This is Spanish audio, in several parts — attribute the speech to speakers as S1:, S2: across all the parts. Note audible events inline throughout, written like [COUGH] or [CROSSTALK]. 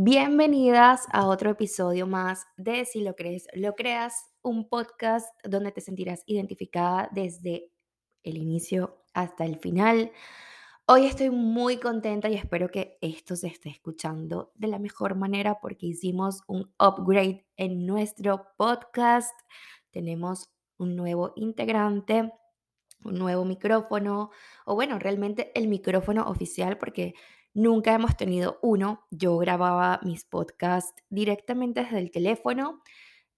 S1: Bienvenidas a otro episodio más de Si lo crees, lo creas, un podcast donde te sentirás identificada desde el inicio hasta el final. Hoy estoy muy contenta y espero que esto se esté escuchando de la mejor manera porque hicimos un upgrade en nuestro podcast. Tenemos un nuevo integrante un nuevo micrófono, o bueno, realmente el micrófono oficial, porque nunca hemos tenido uno. Yo grababa mis podcasts directamente desde el teléfono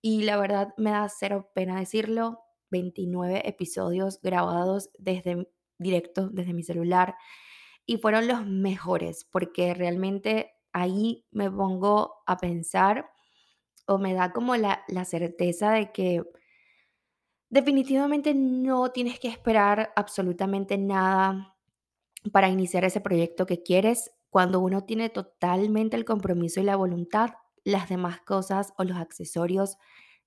S1: y la verdad me da cero pena decirlo, 29 episodios grabados desde directo, desde mi celular, y fueron los mejores, porque realmente ahí me pongo a pensar o me da como la, la certeza de que Definitivamente no tienes que esperar absolutamente nada para iniciar ese proyecto que quieres. Cuando uno tiene totalmente el compromiso y la voluntad, las demás cosas o los accesorios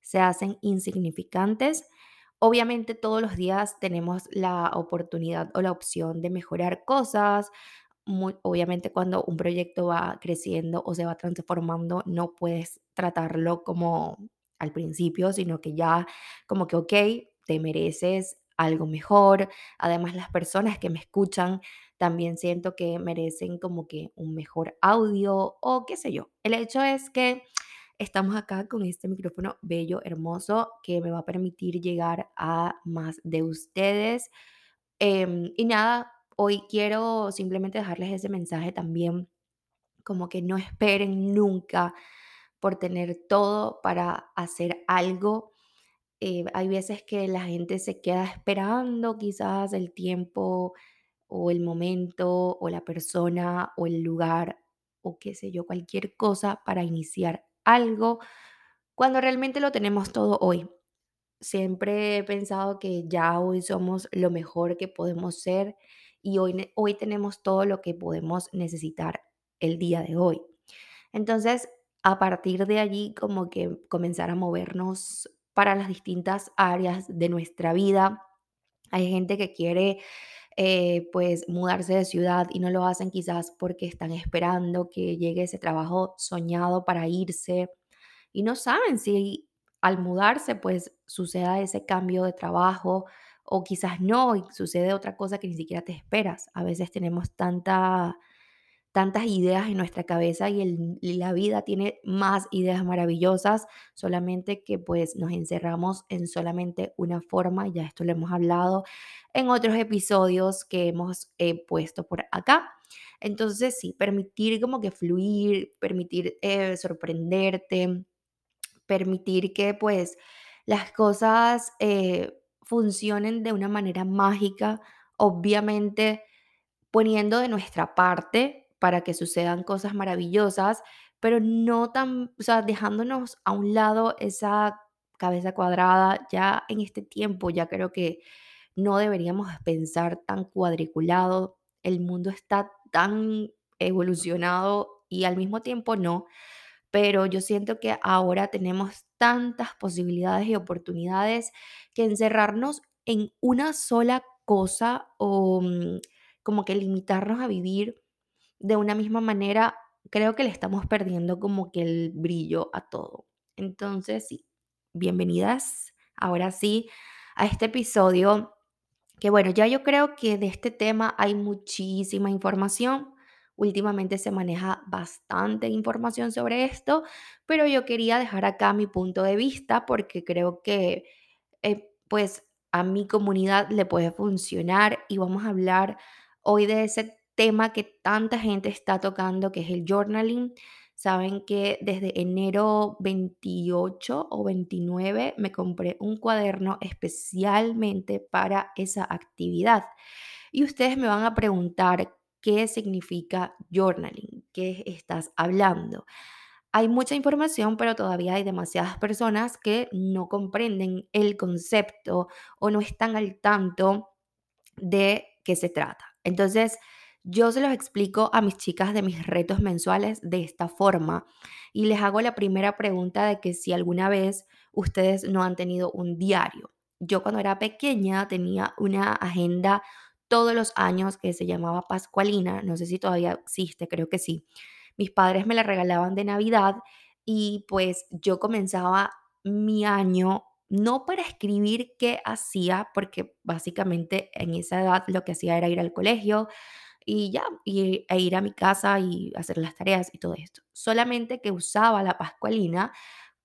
S1: se hacen insignificantes. Obviamente todos los días tenemos la oportunidad o la opción de mejorar cosas. Muy, obviamente cuando un proyecto va creciendo o se va transformando, no puedes tratarlo como al principio, sino que ya como que, ok, te mereces algo mejor. Además, las personas que me escuchan también siento que merecen como que un mejor audio o qué sé yo. El hecho es que estamos acá con este micrófono bello, hermoso, que me va a permitir llegar a más de ustedes. Em, y nada, hoy quiero simplemente dejarles ese mensaje también, como que no esperen nunca por tener todo para hacer algo. Eh, hay veces que la gente se queda esperando quizás el tiempo o el momento o la persona o el lugar o qué sé yo, cualquier cosa para iniciar algo cuando realmente lo tenemos todo hoy. Siempre he pensado que ya hoy somos lo mejor que podemos ser y hoy, hoy tenemos todo lo que podemos necesitar el día de hoy. Entonces, a partir de allí, como que comenzar a movernos para las distintas áreas de nuestra vida. Hay gente que quiere, eh, pues, mudarse de ciudad y no lo hacen quizás porque están esperando que llegue ese trabajo soñado para irse y no saben si al mudarse, pues, suceda ese cambio de trabajo o quizás no y sucede otra cosa que ni siquiera te esperas. A veces tenemos tanta tantas ideas en nuestra cabeza y, el- la vida tiene más ideas maravillosas, solamente que pues nos encerramos en solamente una forma, ya esto lo hemos hablado en otros episodios que hemos eh, puesto por acá. Entonces sí, permitir como que fluir, permitir eh, sorprenderte, permitir que pues las cosas eh, funcionen de una manera mágica, obviamente poniendo de nuestra parte para que sucedan cosas maravillosas, pero no tan, o sea, dejándonos a un lado esa cabeza cuadrada. Ya en este tiempo ya creo que no deberíamos pensar tan cuadriculado. El mundo está tan evolucionado y al mismo tiempo no, pero yo siento que ahora tenemos tantas posibilidades y oportunidades que encerrarnos en una sola cosa o mm, como que limitarnos a vivir de una misma manera, creo que le estamos perdiendo como que el brillo a todo. Entonces, sí, bienvenidas ahora sí a este episodio que bueno, ya yo creo que de este tema hay muchísima información. Últimamente se maneja bastante información sobre esto, pero yo quería dejar acá mi punto de vista porque creo que eh, pues a mi comunidad le puede funcionar y vamos a hablar hoy de ese tema que tanta gente está tocando, que es el journaling. Saben que desde enero 28 o 29 me compré un cuaderno especialmente para esa actividad. Y ustedes me van a preguntar qué significa journaling, qué estás hablando. Hay mucha información, pero todavía hay demasiadas personas que no comprenden el concepto o no están al tanto de qué se trata. Entonces, yo se los explico a mis chicas de mis retos mensuales de esta forma y les hago la primera pregunta de que si alguna vez ustedes no han tenido un diario. Yo cuando era pequeña tenía una agenda todos los años que se llamaba Pascualina, no sé si todavía existe, creo que sí, mis padres me la regalaban de Navidad y pues yo comenzaba mi año no para escribir qué hacía, porque básicamente en esa edad lo que hacía era ir al colegio y ya, y, e ir a mi casa y hacer las tareas y todo esto. Solamente que usaba la Pascualina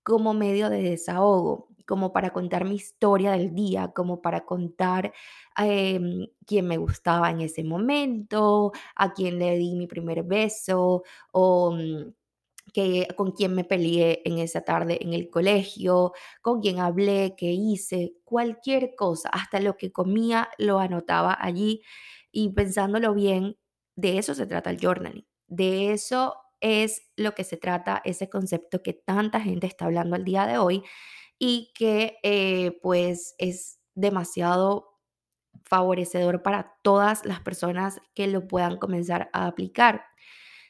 S1: como medio de desahogo, como para contar mi historia del día, como para contar em, quién me gustaba en ese momento, a quién le di mi primer beso o mm, que, con quién me peleé en esa tarde en el colegio, con quién hablé, qué hice, cualquier cosa, hasta lo que comía lo anotaba allí y pensándolo bien, de eso se trata el journaling, de eso es lo que se trata ese concepto que tanta gente está hablando al día de hoy y que eh, pues es demasiado favorecedor para todas las personas que lo puedan comenzar a aplicar.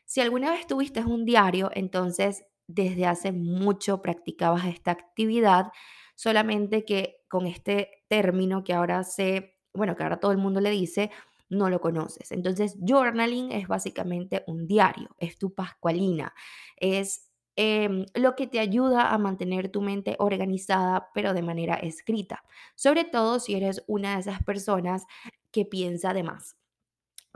S1: Si alguna vez tuviste un diario, entonces desde hace mucho practicabas esta actividad, solamente que con este término que ahora se, bueno, que ahora todo el mundo le dice, no lo conoces. Entonces, journaling es básicamente un diario, es tu pascualina, es em, lo que te ayuda a mantener tu mente organizada, pero de manera escrita, sobre todo si eres una de esas personas que piensa de más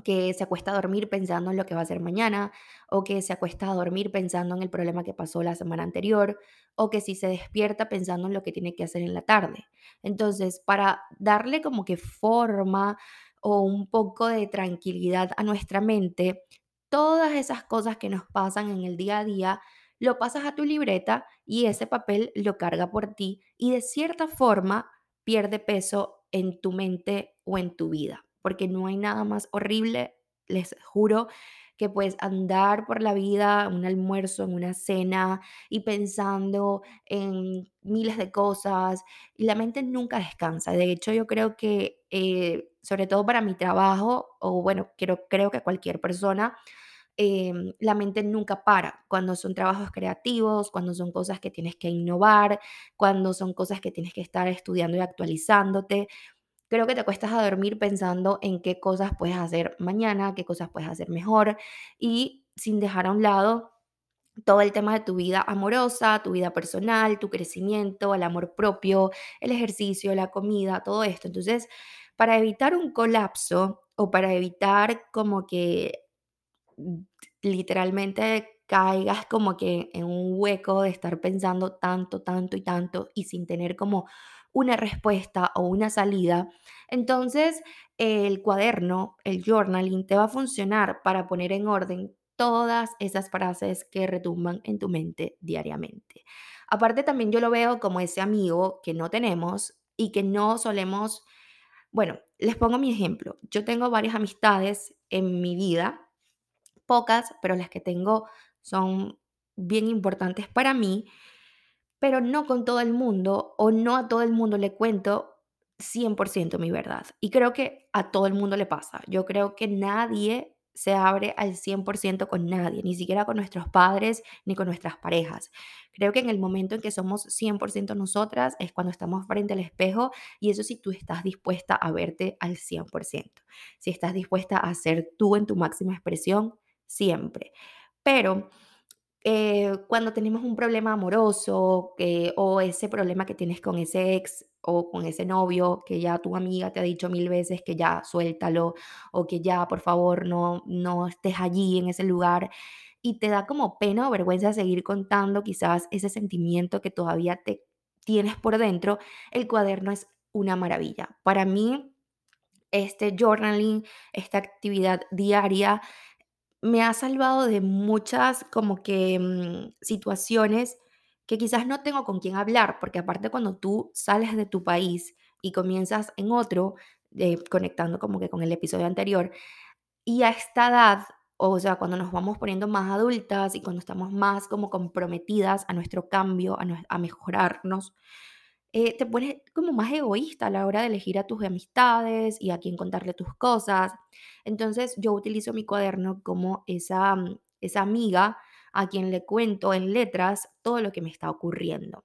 S1: que se acuesta a dormir pensando en lo que va a hacer mañana, o que se acuesta a dormir pensando en el problema que pasó la semana anterior, o que si se despierta pensando en lo que tiene que hacer en la tarde. Entonces, para darle como que forma o un poco de tranquilidad a nuestra mente, todas esas cosas que nos pasan en el día a día, lo pasas a tu libreta y ese papel lo carga por ti y de cierta forma pierde peso en tu mente o en tu vida porque no hay nada más horrible, les juro, que pues andar por la vida, un almuerzo, en una cena y pensando en miles de cosas y la mente nunca descansa. De hecho, yo creo que, eh, sobre todo para mi trabajo, o bueno, creo, creo que cualquier persona, em, la mente nunca para cuando son trabajos creativos, cuando son cosas que tienes que innovar, cuando son cosas que tienes que estar estudiando y actualizándote. Creo que te acuestas a dormir pensando en qué cosas puedes hacer mañana, qué cosas puedes hacer mejor y sin dejar a un lado todo el tema de tu vida amorosa, tu vida personal, tu crecimiento, el amor propio, el ejercicio, la comida, todo esto. Entonces, para evitar un colapso o para evitar como que mm, literalmente caigas como que en un hueco de estar pensando tanto, tanto y tanto y sin tener como una respuesta o una salida, entonces el cuaderno, el journaling, te va a funcionar para poner en orden todas esas frases que retumban en tu mente diariamente. Aparte también yo lo veo como ese amigo que no tenemos y que no solemos, bueno, les pongo mi ejemplo. Yo tengo varias amistades en mi vida, pocas, pero las que tengo son bien importantes para mí pero no con todo el mundo o no a todo el mundo le cuento 100% mi verdad. Y creo que a todo el mundo le pasa. Yo creo que nadie se abre al 100% con nadie, ni siquiera con nuestros padres ni con nuestras parejas. Creo que en el momento en que somos 100% nosotras es cuando estamos frente al espejo y eso si tú estás dispuesta a verte al 100%, si estás dispuesta a ser tú en tu máxima expresión siempre. Pero eh, cuando tenemos un problema amoroso o ese problema que tienes con ese ex o con ese novio que ya tu amiga te ha dicho mil veces que ya suéltalo o que ya por favor no, no estés allí en ese lugar y te da como pena o vergüenza seguir contando quizás ese sentimiento que todavía te tienes por dentro, el cuaderno es una maravilla. Para mí, este journaling, esta actividad diaria, me ha salvado de muchas como que mm, situaciones que quizás no tengo con quién hablar, porque aparte cuando tú sales de tu país y comienzas en otro, eh, conectando como que con el episodio anterior, y a esta edad, o sea, cuando nos vamos poniendo más adultas y cuando estamos más como comprometidas a nuestro cambio, a, a mejorarnos, eh, te pones como más egoísta a la hora de elegir a tus amistades y a quién contarle tus cosas. Entonces yo utilizo mi cuaderno como esa, mm, esa amiga a quien le cuento en letras todo lo que me está ocurriendo.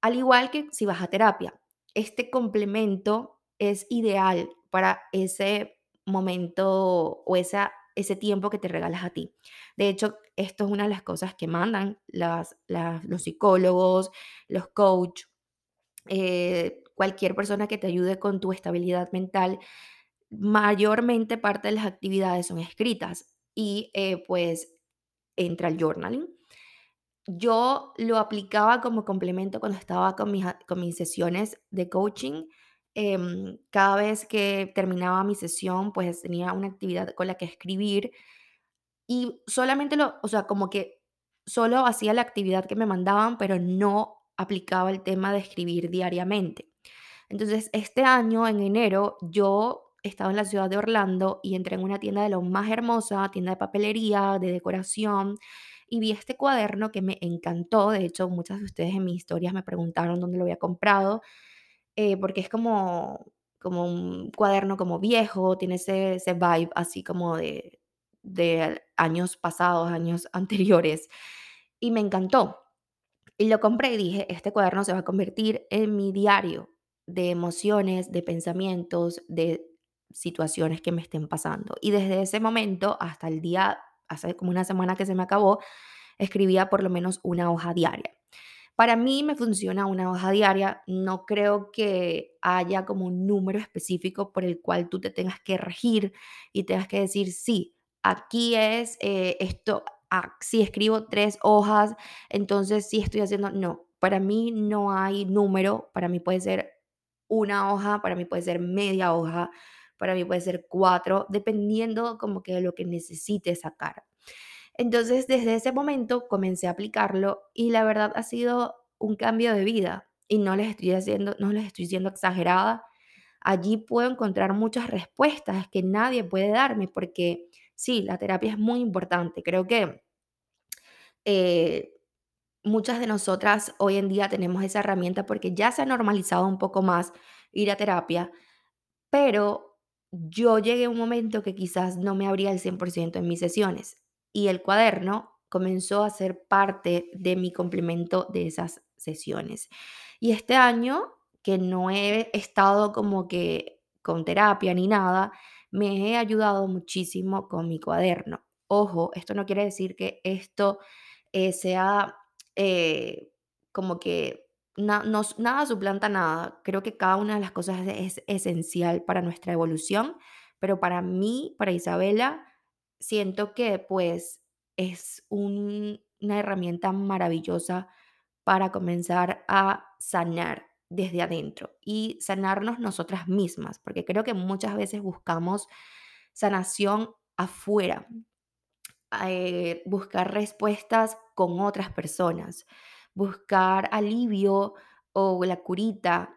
S1: Al igual que si vas a terapia, este complemento es ideal para ese momento o esa ese tiempo que te regalas a ti. De hecho, esto es una de las cosas que mandan las, los psicólogos, los coach, eh, cualquier persona que te ayude con tu estabilidad mental. Mayormente parte de las actividades son escritas y eh, pues entra el journaling. Yo lo aplicaba como complemento cuando estaba con mis, con mis sesiones de coaching. Em, cada vez que terminaba mi sesión, pues tenía una actividad con la que escribir y solamente lo, o sea, como que solo hacía la actividad que me mandaban, pero no aplicaba el tema de escribir diariamente. Entonces, este año, en enero, yo estaba en la ciudad de Orlando y entré en una tienda de lo más hermosa, tienda de papelería, de decoración, y vi este cuaderno que me encantó. De hecho, muchas de ustedes en mis historias me preguntaron dónde lo había comprado, eh, porque es como, como un cuaderno como viejo, tiene ese, ese vibe así como de, de años pasados, años [LAUGHS] anteriores, y me encantó. Y lo compré y dije, este cuaderno se va a convertir en mi diario de emociones, de pensamientos, de situaciones que me estén pasando. Y desde ese momento hasta el día, hace como una semana que se me acabó, escribía por lo menos una hoja diaria. Para mí me funciona una hoja diaria, no creo que haya como un número específico por el cual tú te tengas que regir y tengas que decir, sí, aquí es eh, esto, ah, si escribo tres hojas, entonces sí estoy haciendo, no, para mí no hay número, para mí puede ser una hoja, para mí puede ser media hoja, para mí puede ser cuatro, dependiendo como que de lo que necesite sacar. Entonces, desde ese momento comencé a aplicarlo y la verdad ha sido un cambio de vida y no les estoy haciendo, no les estoy siendo exagerada. Allí puedo encontrar muchas respuestas que nadie puede darme porque sí, la terapia es muy importante. Creo que eh, muchas de nosotras hoy en día tenemos esa herramienta porque ya se ha normalizado un poco más ir a terapia, pero yo llegué a un momento que quizás no me abría el 100% en mis sesiones y el cuaderno comenzó a ser parte de mi complemento de esas sesiones. Y este año, que no he estado como que con terapia ni nada, me he ayudado muchísimo con mi cuaderno. Ojo, esto no quiere decir que esto eh, sea eh, como que nada suplanta nada. Creo que cada una de las cosas es, esencial para nuestra evolución, pero para mí, para Isabela, siento que pues es una herramienta maravillosa para comenzar a sanar desde adentro y sanarnos nosotras mismas, porque creo que muchas veces buscamos sanación afuera, eh, buscar respuestas con otras personas, buscar alivio o la curita,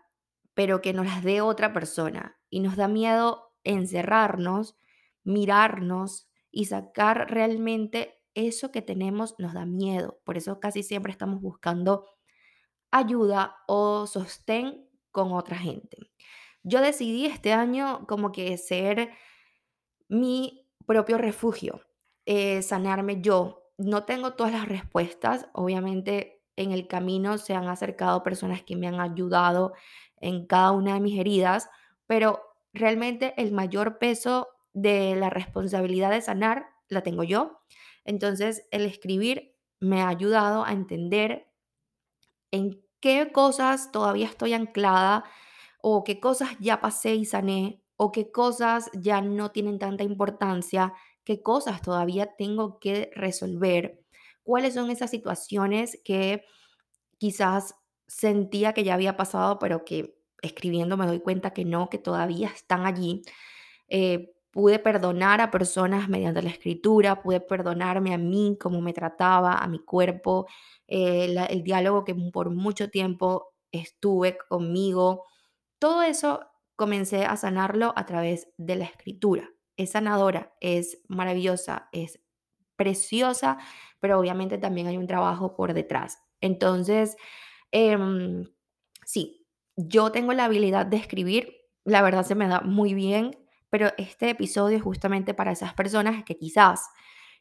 S1: pero que nos las dé otra persona. Y nos da miedo encerrarnos, mirarnos y sacar realmente eso que tenemos, nos da miedo. Por eso casi siempre estamos buscando ayuda o sostén con otra gente. Yo decidí este año como que ser mi propio refugio eh, sanarme yo. No tengo todas las respuestas, obviamente en el camino se han acercado personas que me han ayudado en cada una de mis heridas, pero realmente el mayor peso de la responsabilidad de sanar la tengo yo. Entonces, el escribir me ha ayudado a entender en qué cosas todavía estoy anclada o qué cosas ya pasé y sané o qué cosas ya no tienen tanta importancia qué cosas todavía tengo que resolver, cuáles son esas situaciones que quizás sentía que ya había pasado, pero que escribiendo me doy cuenta que no, que todavía están allí. Eh, pude perdonar a personas mediante la escritura, pude perdonarme a mí, cómo me trataba, a mi cuerpo, eh, el diálogo que por mucho tiempo estuve conmigo. Todo eso comencé a sanarlo a través de la escritura es sanadora, es maravillosa, es preciosa, pero obviamente también hay un trabajo por detrás. Entonces, em, sí, yo tengo la habilidad de escribir, la verdad se me da muy bien, pero este episodio es justamente para esas personas que quizás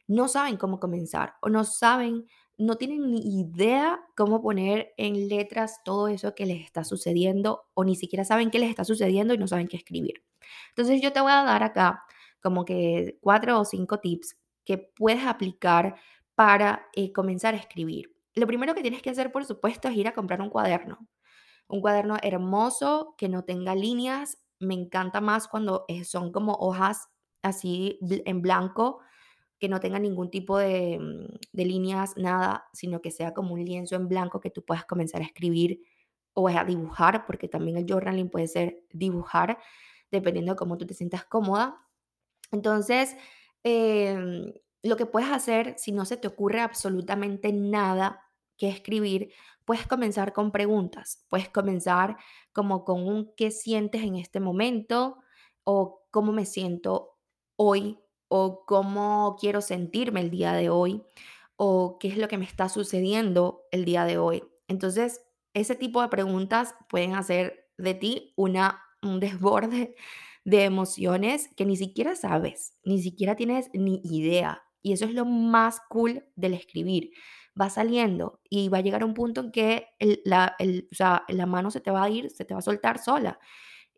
S1: no saben cómo comenzar o no saben, no tienen ni idea cómo poner en letras todo eso que les está sucediendo o ni siquiera saben qué les está sucediendo y no saben qué escribir. Entonces yo te voy a dar acá como que cuatro o cinco tips que puedes aplicar para eh, comenzar a escribir. Lo primero que tienes que hacer, por supuesto, es ir a comprar un cuaderno. Un cuaderno hermoso que no tenga líneas. Me encanta más cuando eh, son como hojas así en blanco, que no tenga ningún tipo de, mm, de líneas, nada, sino que sea como un lienzo en blanco que tú puedas comenzar a escribir o a dibujar, porque también el journaling puede ser dibujar, dependiendo de cómo tú te sientas cómoda. Entonces, em, lo que puedes hacer, si no se te ocurre absolutamente nada que escribir, puedes comenzar con preguntas. Puedes comenzar como con un qué sientes en este momento o cómo me siento hoy o cómo quiero sentirme el día de hoy o qué es lo que me está sucediendo el día de hoy. Entonces, ese tipo de preguntas pueden hacer de ti una, un desborde de emociones que ni siquiera sabes, ni siquiera tienes ni idea. Y eso es lo más cool del escribir. Va saliendo y va a llegar un punto en que la, mano se te va a ir, se te va a soltar sola.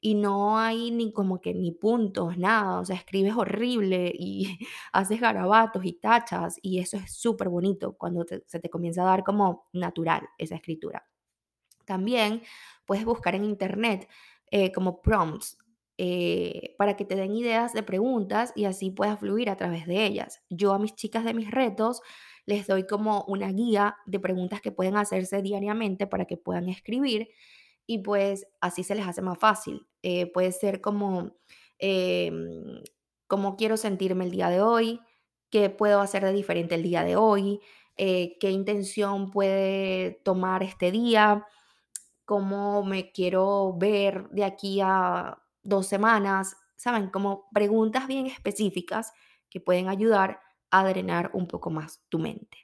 S1: Y no hay ni como que ni puntos, nada. O sea, escribes horrible y [LAUGHS] haces garabatos y tachas. Y eso es súper bonito cuando se te comienza a dar como natural esa escritura. También puedes buscar en internet eh, como prompts eh, para que te den ideas de preguntas y así puedas fluir a través de ellas. Yo a mis chicas de mis retos les doy como una guía de preguntas que pueden hacerse diariamente para que puedan escribir y pues así se les hace más fácil. Eh, puede ser como, em, cómo quiero sentirme el día de hoy, qué puedo hacer de diferente el día de hoy, eh, qué intención puede tomar este día cómo me quiero ver de aquí a 2 semanas, ¿saben? Como preguntas bien específicas que pueden ayudar a drenar un poco más tu mente.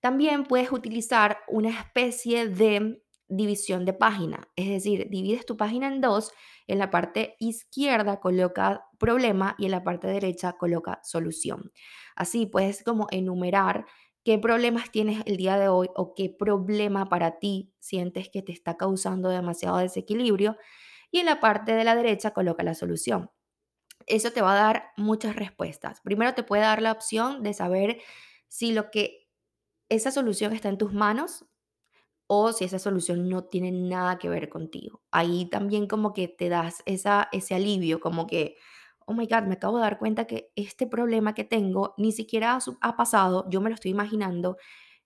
S1: También puedes utilizar una especie de división de página, es decir, divides tu página en dos, en la parte izquierda coloca problema y en la parte derecha coloca solución. Así puedes como enumerar qué problemas tienes el día de hoy o qué problema para ti sientes que te está causando demasiado desequilibrio y en la parte de la derecha coloca la solución. Eso te va a dar muchas respuestas. Primero te puede dar la opción de saber si lo que esa solución está en tus manos o si esa solución no tiene nada que ver contigo. Ahí también como que te das esa, ese alivio, como que, oh my God, me acabo de dar cuenta que este problema que tengo ni siquiera ha, pasado, yo me lo estoy imaginando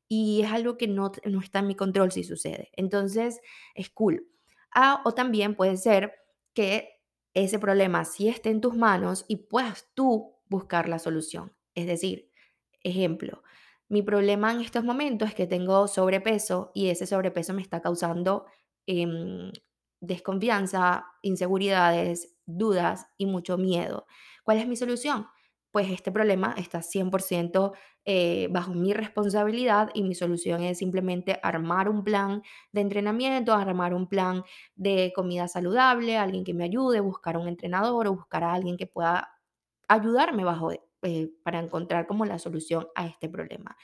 S1: y es algo que no, no está en mi control si sucede. Entonces, es cool. Ah, o también puede ser que ese problema sí esté en tus manos y puedas tú buscar la solución. Es decir, ejemplo, mi problema en estos momentos es que tengo sobrepeso y ese sobrepeso me está causando em, desconfianza, inseguridades, dudas y mucho miedo. ¿Cuál es mi solución? Pues este problema está 100% eh, bajo mi responsabilidad y mi solución es simplemente armar un plan de entrenamiento, armar un plan de comida saludable, alguien que me ayude, buscar un entrenador o buscar a alguien que pueda ayudarme bajo, eh, para encontrar como la solución a este problema.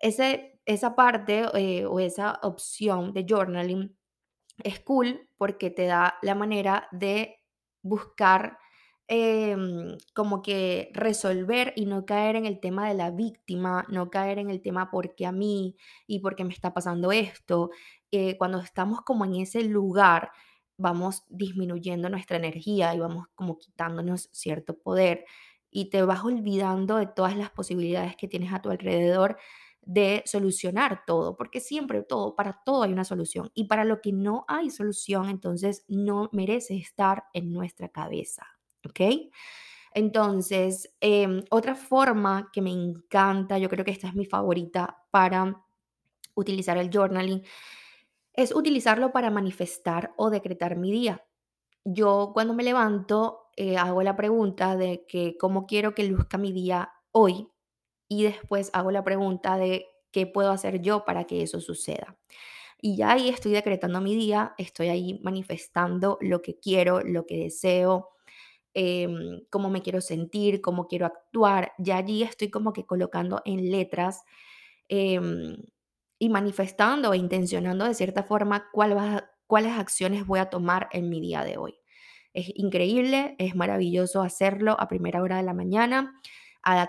S1: Esa parte eh, o esa opción de journaling es cool porque te da la manera de buscar em, como que resolver y no caer en el tema de la víctima, no caer en el tema por qué a mí y por qué me está pasando esto. Eh, cuando estamos como en ese lugar, vamos disminuyendo nuestra energía y vamos como quitándonos cierto poder y te vas olvidando de todas las posibilidades que tienes a tu alrededor de solucionar todo, porque siempre todo, para todo hay una solución y para lo que no hay solución, entonces no merece estar en nuestra cabeza, ¿ok? Entonces, em, otra forma que me encanta, yo creo que esta es mi favorita para utilizar el journaling, es utilizarlo para manifestar o decretar mi día. Yo cuando me levanto eh, hago la pregunta de que cómo quiero que luzca mi día hoy y después hago la pregunta de qué puedo hacer yo para que eso suceda. Y ya ahí estoy decretando mi día, estoy ahí manifestando lo que quiero, lo que deseo, em, cómo me quiero sentir, cómo quiero actuar. Ya allí estoy como que colocando en letras em, y manifestando e intencionando de cierta forma cuál cuáles acciones voy a tomar en mi día de hoy. Es increíble, es maravilloso hacerlo a primera hora de la mañana.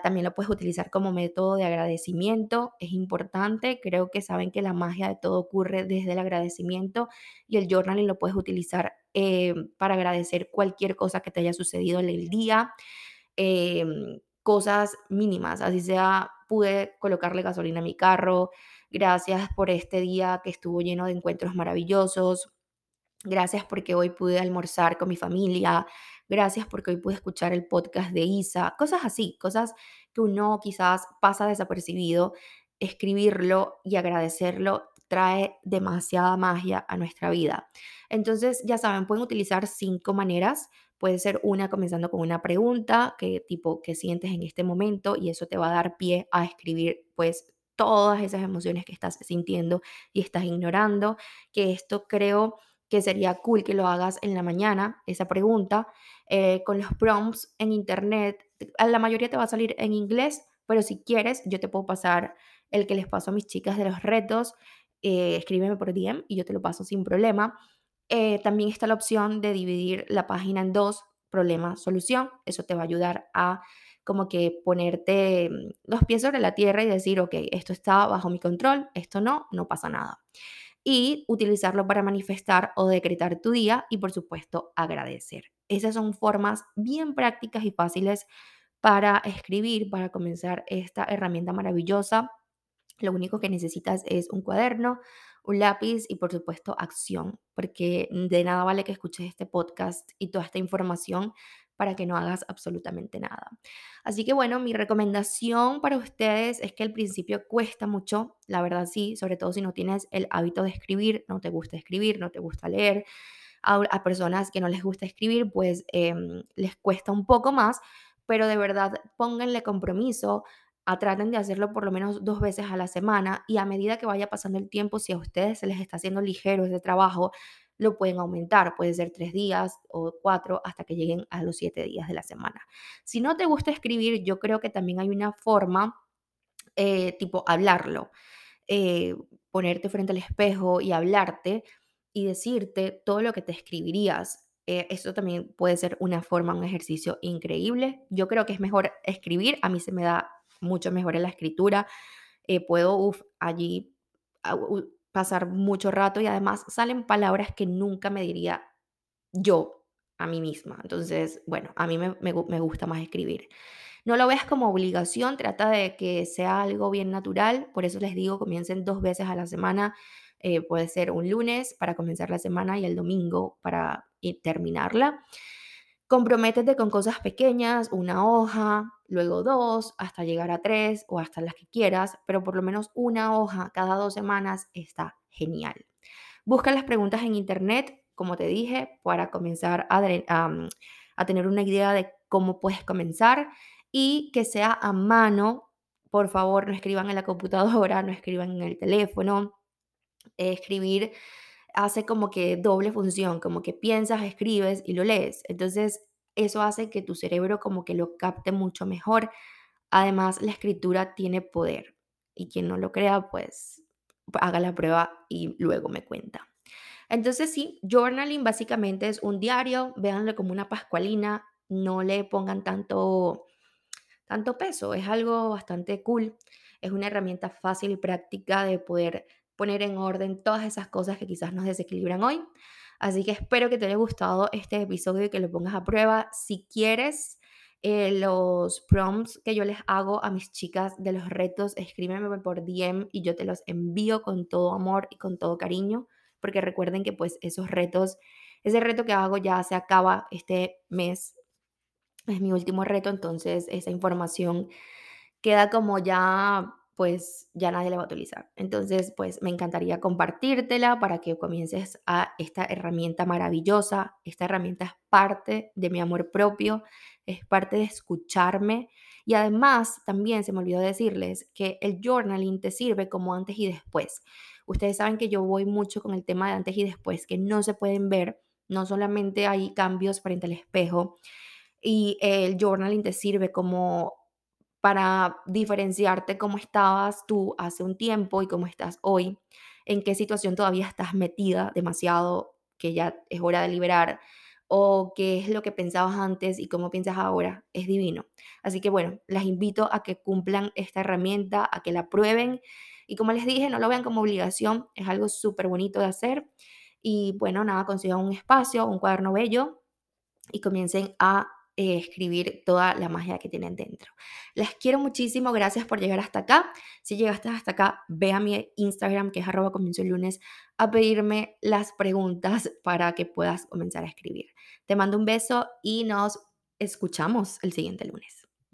S1: También lo puedes utilizar como método de agradecimiento, es importante, creo que saben que la magia de todo ocurre desde el agradecimiento y el journaling lo puedes utilizar eh, para agradecer cualquier cosa que te haya sucedido en el día, em, cosas mínimas, así sea, pude colocarle gasolina a mi carro, gracias por este día que estuvo lleno de encuentros maravillosos, Gracias porque hoy pude almorzar con mi familia. Gracias porque hoy pude escuchar el podcast de Isa. Cosas así, cosas que uno quizás pasa desapercibido. Escribirlo y agradecerlo trae demasiada magia a nuestra vida. Entonces, ya saben, pueden utilizar cinco maneras. Puede ser una comenzando con una pregunta, que tipo, ¿qué sientes en este momento? Y eso te va a dar pie a escribir, pues, todas esas emociones que estás sintiendo y estás ignorando. Que esto creo que sería cool que lo hagas en la mañana, esa pregunta, eh, con los prompts en internet. A la mayoría te va a salir en inglés, pero si quieres, yo te puedo pasar el que les paso a mis chicas de los retos. Eh, escríbeme por DM y yo te lo paso sin problema. Eh, también está la opción de dividir la página en dos, problema, solución. Eso te va a ayudar a como que ponerte mm, los pies sobre la tierra y decir, ok, esto está bajo mi control, esto no, no pasa nada y utilizarlo para manifestar o decretar tu día y por supuesto agradecer. Esas son formas bien prácticas y fáciles para escribir, para comenzar esta herramienta maravillosa. Lo único que necesitas es un cuaderno, un lápiz y por supuesto acción, porque de nada vale que escuches este podcast y toda esta información para que no hagas absolutamente nada. Así que bueno, mi recomendación para ustedes es que al principio cuesta mucho, la verdad sí, sobre todo si no tienes el hábito de escribir, no te gusta escribir, no te gusta leer. A, personas que no les gusta escribir, pues em, les cuesta un poco más, pero de verdad pónganle compromiso, a, traten de hacerlo por lo menos dos veces a la semana y a medida que vaya pasando el tiempo, si a ustedes se les está haciendo ligero ese trabajo, lo pueden aumentar, puede ser tres días o cuatro hasta que lleguen a los siete días de la semana. Si no te gusta escribir, yo creo que también hay una forma, eh, tipo hablarlo, eh, ponerte frente al espejo y hablarte y decirte todo lo que te escribirías. Eh, eso también puede ser una forma, un ejercicio increíble. Yo creo que es mejor escribir, a mí se me da mucho mejor en la escritura. puedo uf, allí pasar mucho rato y además salen palabras que nunca me diría yo a mí misma. Entonces, bueno, a mí me, gusta más escribir. No lo veas como obligación, trata de que sea algo bien natural. Por eso les digo, comiencen dos veces a la semana. Eh, puede ser un lunes para comenzar la semana y el domingo para terminarla. Comprométete con cosas pequeñas, una hoja, luego dos, hasta llegar a tres o hasta las que quieras, pero por lo menos una hoja cada dos semanas está genial. Busca las preguntas en internet, como te dije, para comenzar a, a tener una idea de cómo puedes comenzar y que sea a mano. Por favor, no escriban en la computadora, [LAUGHS] no escriban en el teléfono. Escribir hace como que doble función, como que piensas, escribes y lo lees. Entonces, eso hace que tu cerebro como que lo capte mucho mejor. Además, la escritura tiene poder y quien no lo crea, pues haga la prueba y luego me cuenta. Entonces sí, journaling básicamente es un diario, véanlo como una pascualina, no le pongan tanto, tanto peso, es algo bastante cool, es una herramienta fácil y práctica de poder poner en orden todas esas cosas que quizás nos desequilibran hoy. Así que espero que te haya gustado este episodio y que lo pongas a prueba. Si quieres eh, los prompts que yo les hago a mis chicas de los retos, escríbeme por DM y yo te los envío con todo amor y con todo cariño, porque recuerden que pues esos retos, ese reto que hago ya se acaba este mes, es mi último reto, entonces esa información queda como ya pues ya nadie la va a utilizar. Entonces, pues me encantaría compartírtela para que comiences a esta herramienta maravillosa. Esta herramienta es parte de mi amor propio, es parte de escucharme y además también se me olvidó decirles que el journaling te sirve como antes y después. Ustedes saben que yo voy mucho con el tema de antes y después, que no se pueden ver, no solamente hay cambios frente al espejo, y el journaling te sirve como para diferenciarte cómo estabas tú hace un tiempo y cómo estás hoy, en qué situación todavía estás metida demasiado, que ya es hora de liberar, o qué es lo que pensabas antes y cómo piensas ahora. Es divino. Así que bueno, las invito a que cumplan esta herramienta, a que la prueben y como les dije, no lo vean como obligación, es algo súper bonito de hacer. Y bueno, nada, consigan un espacio, un cuaderno bello y comiencen a eh, escribir toda la magia que tienen dentro. Las quiero muchísimo, gracias por llegar hasta acá. Si llegaste hasta acá, ve a mi Instagram, que es arroba comienzo el lunes, a pedirme las preguntas para que puedas comenzar a escribir. Te mando un beso y nos escuchamos el siguiente lunes.